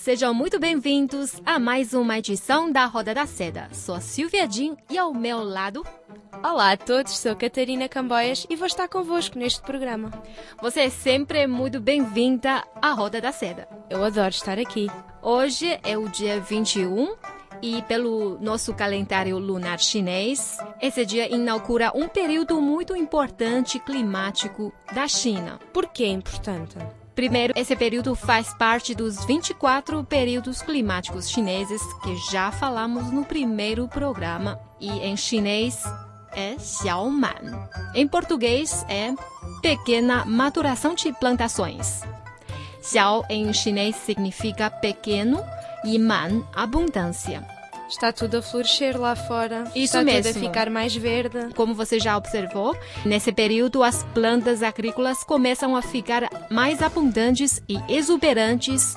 Sejam muito bem-vindos a mais uma edição da Roda da Seda. Sou a Silvia Jin e ao meu lado. Olá a todos, sou Catarina Camboias e vou estar convosco neste programa. Você é sempre muito bem-vinda à Roda da Seda. Eu adoro estar aqui. Hoje é o dia 21 e pelo nosso calendário lunar chinês, esse dia inaugura um período muito importante climático da China. Por que é importante? Primeiro, esse período faz parte dos 24 períodos climáticos chineses que já falamos no primeiro programa. E em chinês é Xiaoman. Em português é pequena maturação de plantações. Xiao em chinês significa pequeno e man, abundância. Está tudo a florescer lá fora. Isso Está mesmo. tudo a ficar mais verde. Como você já observou, nesse período as plantas agrícolas começam a ficar mais abundantes e exuberantes,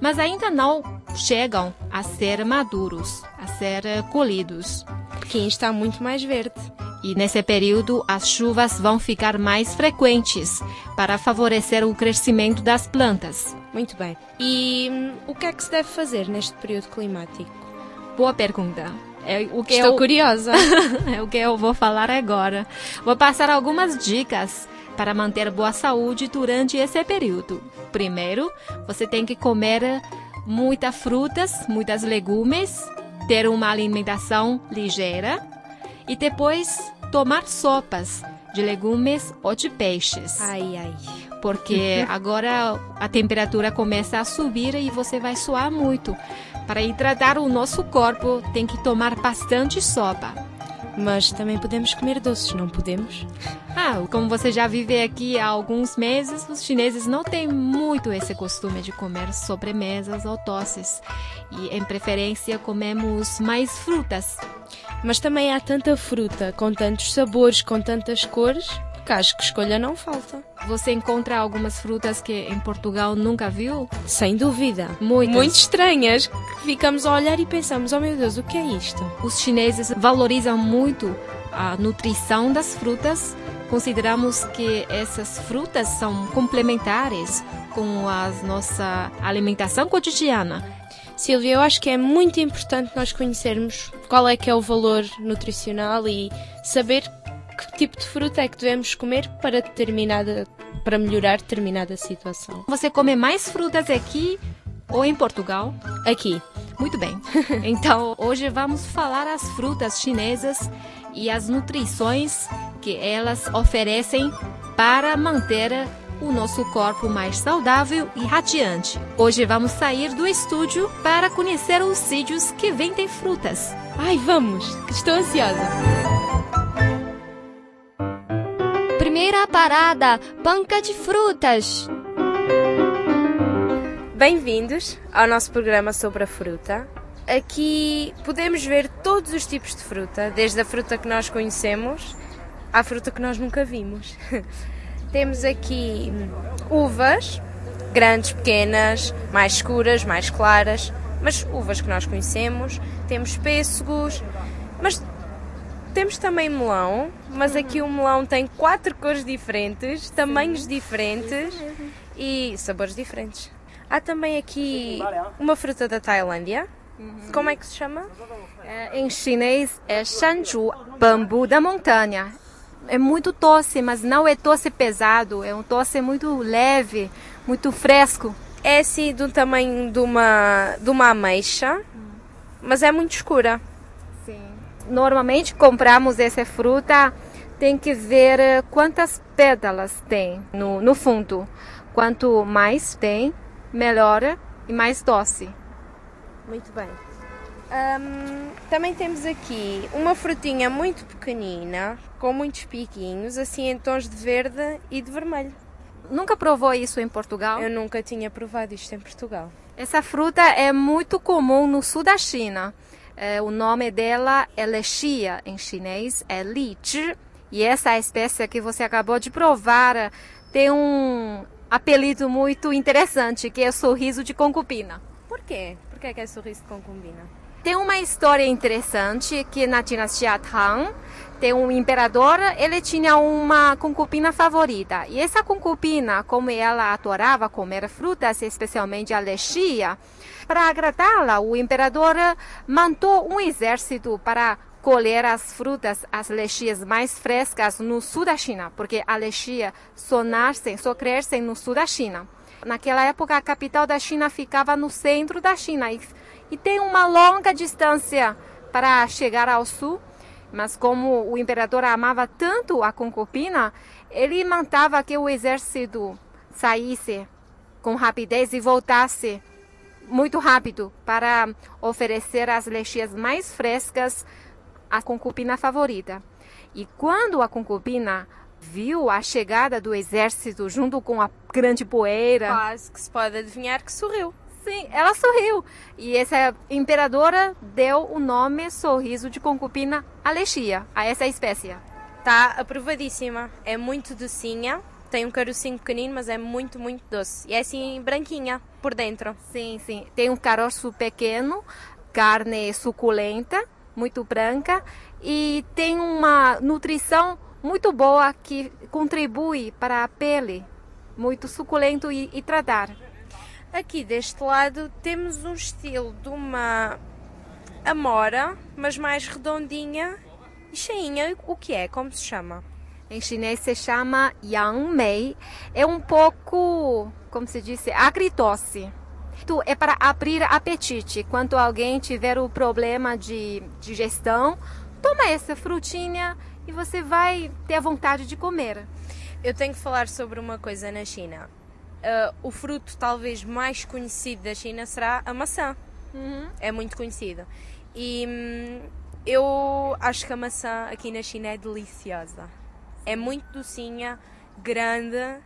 mas ainda não chegam a ser maduros, a ser colhidos. Pequim está muito mais verde. E nesse período as chuvas vão ficar mais frequentes para favorecer o crescimento das plantas. Muito bem. E hum, o que é que se deve fazer neste período climático? Boa pergunta. É o que Estou eu... curiosa. é o que eu vou falar agora. Vou passar algumas dicas para manter boa saúde durante esse período. Primeiro, você tem que comer muitas frutas, muitas legumes, ter uma alimentação ligeira e depois tomar sopas de legumes ou de peixes. Ai, ai. Porque agora a temperatura começa a subir e você vai suar muito. Para hidratar o nosso corpo, tem que tomar bastante sopa. Mas também podemos comer doces, não podemos? Ah, como você já vive aqui há alguns meses, os chineses não têm muito esse costume de comer sobremesas ou doces. E, em preferência, comemos mais frutas. Mas também há tanta fruta, com tantos sabores, com tantas cores, que acho que escolha não falta. Você encontra algumas frutas que em Portugal nunca viu? Sem dúvida. Muitas. Muito estranhas. Ficamos a olhar e pensamos, oh meu Deus, o que é isto? Os chineses valorizam muito a nutrição das frutas. Consideramos que essas frutas são complementares com a nossa alimentação cotidiana. Silvia, eu acho que é muito importante nós conhecermos qual é que é o valor nutricional e saber que tipo de fruta é que devemos comer para determinada para melhorar determinada situação. Você come mais frutas aqui ou em Portugal? Aqui, Muito bem. Então, hoje vamos falar as frutas chinesas e as nutrições que elas oferecem para manter o nosso corpo mais saudável e radiante. Hoje vamos sair do estúdio para conhecer os sítios que vendem frutas. ai vamos, estou ansiosa. Primeira parada, banca de frutas. Bem-vindos ao nosso programa sobre a fruta. Aqui podemos ver todos os tipos de fruta, desde a fruta que nós conhecemos à fruta que nós nunca vimos. Temos aqui uvas, grandes, pequenas, mais escuras, mais claras, mas uvas que nós conhecemos. Temos pêssegos, mas temos também melão, mas aqui o melão tem quatro cores diferentes, tamanhos diferentes e sabores diferentes. Há também aqui uma fruta da Tailândia. Como é que se chama? É, em chinês é shanzhu, bambu da montanha. É muito doce, mas não é doce pesado, é um doce muito leve, muito fresco. É assim do tamanho de uma, de uma ameixa, mas é muito escura. Sim. Normalmente compramos essa fruta, tem que ver eh, quantas pétalas tem no, no fundo. Quanto mais tem, melhor e mais doce. Muito bem. Ahm, também temos aqui uma frutinha muito pequenina, com muitos piquinhos, assim em tons de verde e de vermelho. Nunca provou isso em Portugal? Eu nunca tinha provado isto em Portugal. Essa fruta é muito comum no sul da China. É, o nome dela é lexia em chinês, é li zhi. E essa espécie que você acabou de provar tem um apelido muito interessante, que é sorriso de concubina. Por quê? Por que é, que é sorriso de concubina? Tem uma história interessante que na dinastia Tang tem um imperador, ele tinha uma concubina favorita. E essa concubina, como ela adorava comer frutas, especialmente a lexia, para agradá-la, o imperador mandou um exército para colher as frutas, as lexias mais frescas no sul da China, porque a lexia só nascem, só crescem no sul da China. Naquela época, a capital da China ficava no centro da China e, tem uma longa distância para chegar ao sul. Mas como o imperador amava tanto a concubina, ele mandava que o exército saísse com rapidez e voltasse muito rápido para oferecer as lexias mais frescas à concubina favorita. E quando a concubina viu a chegada do exército junto com a grande poeira. Quase que se pode adivinhar que sorriu. Sim, ela sorriu. E essa imperadora deu o nome sorriso de concubina Alexia a essa espécie. Está aprovadíssima. É muito docinha. Tem um carocinho pequenino, mas é muito, muito doce. E é assim branquinha por dentro. Sim, sim. Tem um caroço pequeno, carne suculenta, muito branca e tem uma nutrição muito boa que contribui para a pele, muito suculento e, e tratar. Aqui deste lado temos um estilo de uma amora, mas mais redondinha e cheinha. O que é? Como se chama? Em chinês se chama yang mei. É um pouco, como se diz, agridoce. É para abrir apetite. Quando alguém tiver o problema de digestão, toma essa frutinha e você vai ter a vontade de comer. Eu tenho que falar sobre uma coisa na China. Uh, o fruto talvez mais conhecido da China será a maçã. Uhum. É muito conhecido. E hum, eu acho que a maçã aqui na China é deliciosa. É muito docinha, grande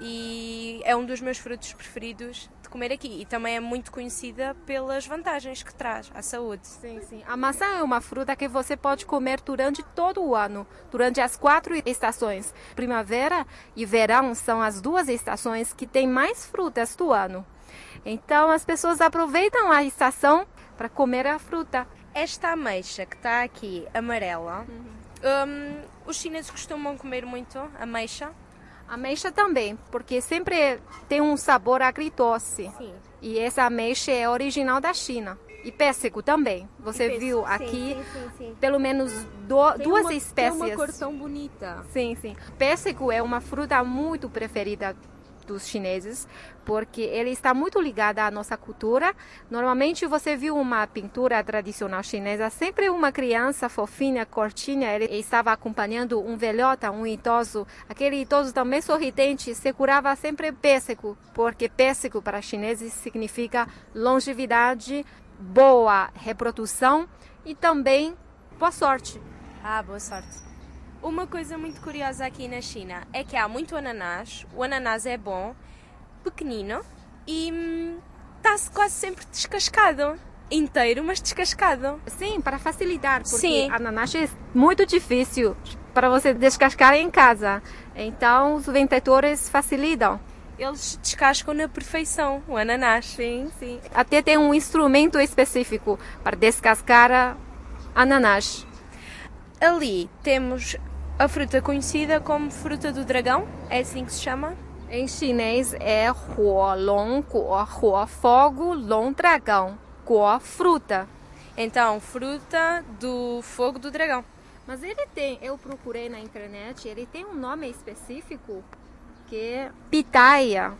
e é um dos meus frutos preferidos comer aqui. E também é muito conhecida pelas vantagens que traz à saúde. Sim, sim. A maçã é uma fruta que você pode comer durante todo o ano, durante as quatro estações. Primavera e verão são as duas estações que têm mais frutas do ano. Então as pessoas aproveitam a estação para comer a fruta. Esta ameixa que está aqui, amarela, uhum. um, os chineses costumam comer muito ameixa. Ameixa também, porque sempre tem um sabor agridoce. Sim. E essa ameixa é original da China. E pêssego também. Você pêssego, viu sim, aqui sim, sim, pelo menos do, duas uma, espécies. Tem uma cor tão bonita. Sim, sim. Pêssego é uma fruta muito preferida dos chineses, porque ele está muito ligado à nossa cultura. Normalmente você viu uma pintura tradicional chinesa, sempre uma criança fofinha, cortinha, ele estava acompanhando um velhota, um idoso. Aquele idoso também sorridente segurava sempre pêssego, porque pêssego para chineses significa longevidade, boa reprodução e também boa sorte. Ah, boa sorte. Uma coisa muito curiosa aqui na China é que há muito ananás. O ananás é bom, pequenino e está-se quase sempre descascado. Inteiro, mas descascado. Sim, para facilitar, porque Sim. ananás é muito difícil para você descascar em casa. Então, os vendedores facilitam. Eles descascam na perfeição o ananás. Sim, sim. Até tem um instrumento específico para descascar ananás. Ali temos a fruta conhecida como fruta do dragão, é assim que se chama? Em chinês é Huo Long Guo, Huo fogo, Long dragão, Guo fruta. Então, fruta do fogo do dragão. Mas ele tem, eu procurei na internet, ele tem um nome específico que é pitaia.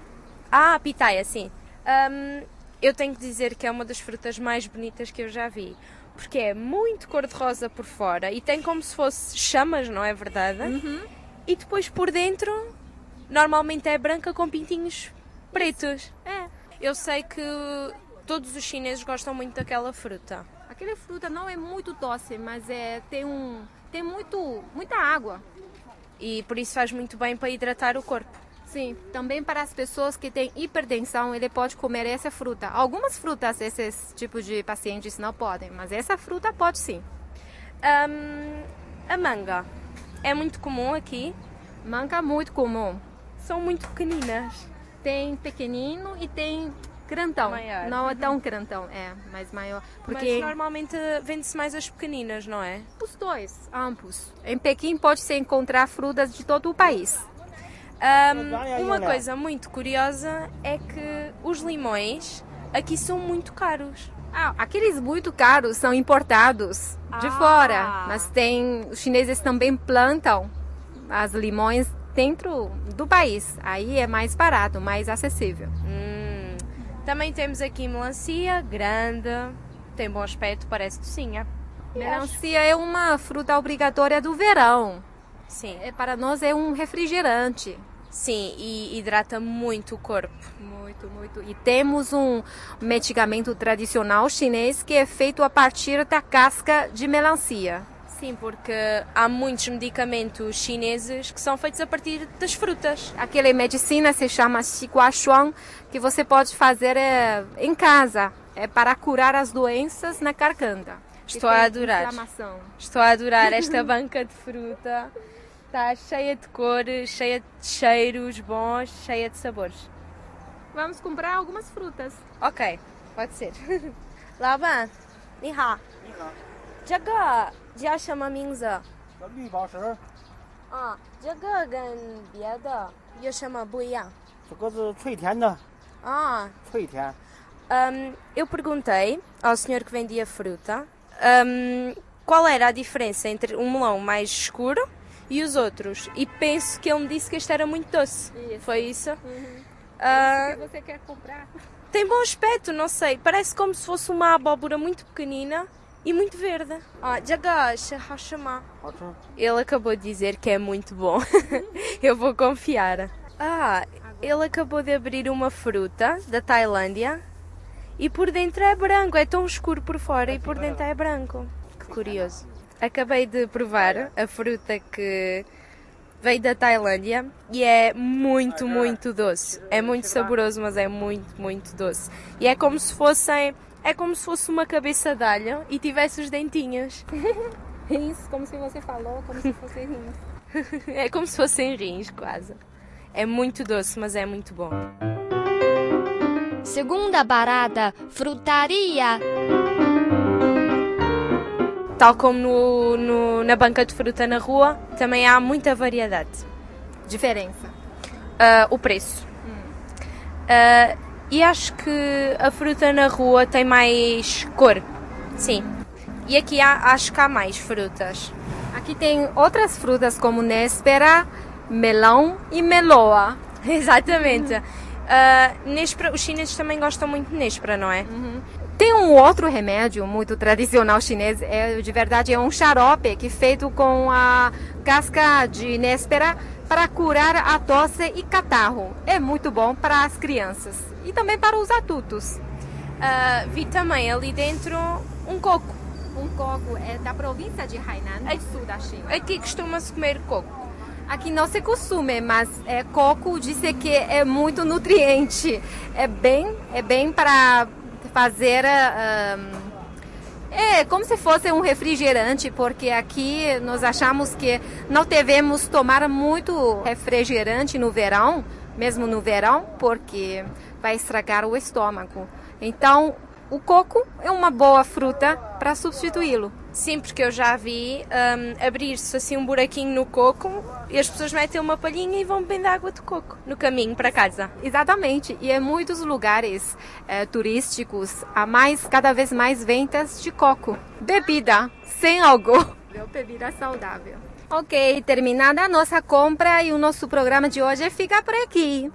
Ah, pitaia, sim. Um, eu tenho que dizer que é uma das frutas mais bonitas que eu já vi porque é muito cor-de-rosa por fora e tem como se fosse chamas, não é verdade? Uhum. E depois por dentro, normalmente é branca com pintinhos pretos. É. Eu sei que todos os chineses gostam muito daquela fruta. Aquela fruta não é muito doce, mas é tem um tem muito muita água e por isso faz muito bem para hidratar o corpo. Sim, também para as pessoas que têm hipertensão, ele pode comer essa fruta. Algumas frutas esses tipos de pacientes não podem, mas essa fruta pode sim. Um, a manga é muito comum aqui. Manga muito comum. São muito pequeninas. Tem pequenino e tem grandão. Maior. Não é tão grandão, é, mas maior. Mas Porque normalmente vende-se mais as pequeninas, não é? os dois, ambos. Em Pequim pode-se encontrar frutas de todo o país. Um, uma coisa muito curiosa é que os limões aqui são muito caros. Ah, aqueles muito caros são importados de Ah. fora, mas tem os chineses também plantam as limões dentro do país. Aí é mais barato, mais acessível. Hum. Também temos aqui melancia, grande, tem bom aspecto, parece docinha. Melancia é uma fruta obrigatória do verão. Sim, É, para nós é um refrigerante. Sim, e hidrata muito o corpo. Muito, muito. E temos um medicamento tradicional chinês que é feito a partir da casca de melancia. Sim, porque há muitos medicamentos chineses que são feitos a partir das frutas. Aquela medicina se chama Xiguaxuan, que você pode fazer é, em casa. É para curar as doenças na garganta. que Estou a adorar. Estou a adorar esta banca de fruta Está cheia de cores, cheia de cheiros bons, cheia de sabores. Vamos comprar algumas frutas. Ok, pode ser. 老板，你好。你好，这个叫什么名字？这绿宝石，啊，这个跟别的有什么不一样？这个是脆甜的， Ah, 脆甜。 hum, eu perguntei ao senhor que vendia fruta hum, qual era a diferença entre um melão mais escuro e os outros. E penso que ele me disse que este era muito doce. Isso. Foi isso? Uhum. Ah, que você quer comprar? Tem bom aspecto, não sei. Parece como se fosse uma abóbora muito pequenina e muito verde. Ah, Jagash Hashama. Ele acabou de dizer que é muito bom. Eu vou confiar. Ah, ele acabou de abrir uma fruta da Tailândia e por dentro é branco. É tão escuro por fora e por dentro é branco. Que curioso. Acabei de provar a fruta que veio da Tailândia e é muito, muito doce. É muito saboroso, mas é muito, muito doce. E é como se fossem. É como se fosse uma cabeça de alho e tivesse os dentinhos. Rins, como se você falou, como se fosse rins. É como se fossem rins, quase. É muito doce, mas é muito bom. Segunda parada, frutaria. Tal como no, no- na banca de fruta na rua, também há muita variedade. Diferença. Ah, o preço. Ah, e acho que a fruta na rua tem mais cor. Sim. E aqui há- acho que há mais frutas. Aqui tem outras frutas como néspera, melão e meloa. Exatamente. Ah, néspera, os chineses também gostam muito de néspera, não é? Tem um outro remédio muito tradicional chinês, é, de verdade é um xarope que é feito com a casca de néspera para curar a tosse e catarro. É muito bom para as crianças e também para os adultos. Ah, vi também ali dentro um coco. Um coco é da província de Hainan, no sul da China. Aqui costuma-se comer coco. Aqui não se costume, mas é, coco disse que é muito nutriente. É bem, é bem para fazer é como se fosse um refrigerante, porque aqui nós achamos que não devemos tomar muito refrigerante no verão, mesmo no verão, porque vai estragar o estômago. Então, o coco é uma boa fruta para substituí-lo. Sim, porque eu já vi hum, abrir-se assim um buraquinho no coco e as pessoas metem uma palhinha e vão bebendo água de coco no caminho para casa. Exatamente, e em muitos lugares eh, turísticos há mais, cada vez mais vendas de coco. Bebida sem álcool. Bebida saudável. Ok, terminada a nossa compra e o nosso programa de hoje fica por aqui.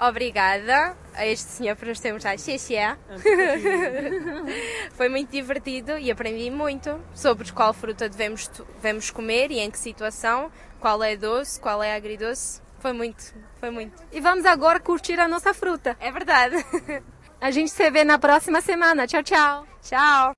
Obrigada a este senhor por nos ter mostrado. Xexé. Foi muito divertido e aprendi muito sobre qual fruta devemos, devemos comer e em que situação, qual é doce, qual é agridoce. Foi muito, foi muito. E vamos agora curtir a nossa fruta. É verdade. A gente se vê na próxima semana. Tchau, tchau. Tchau.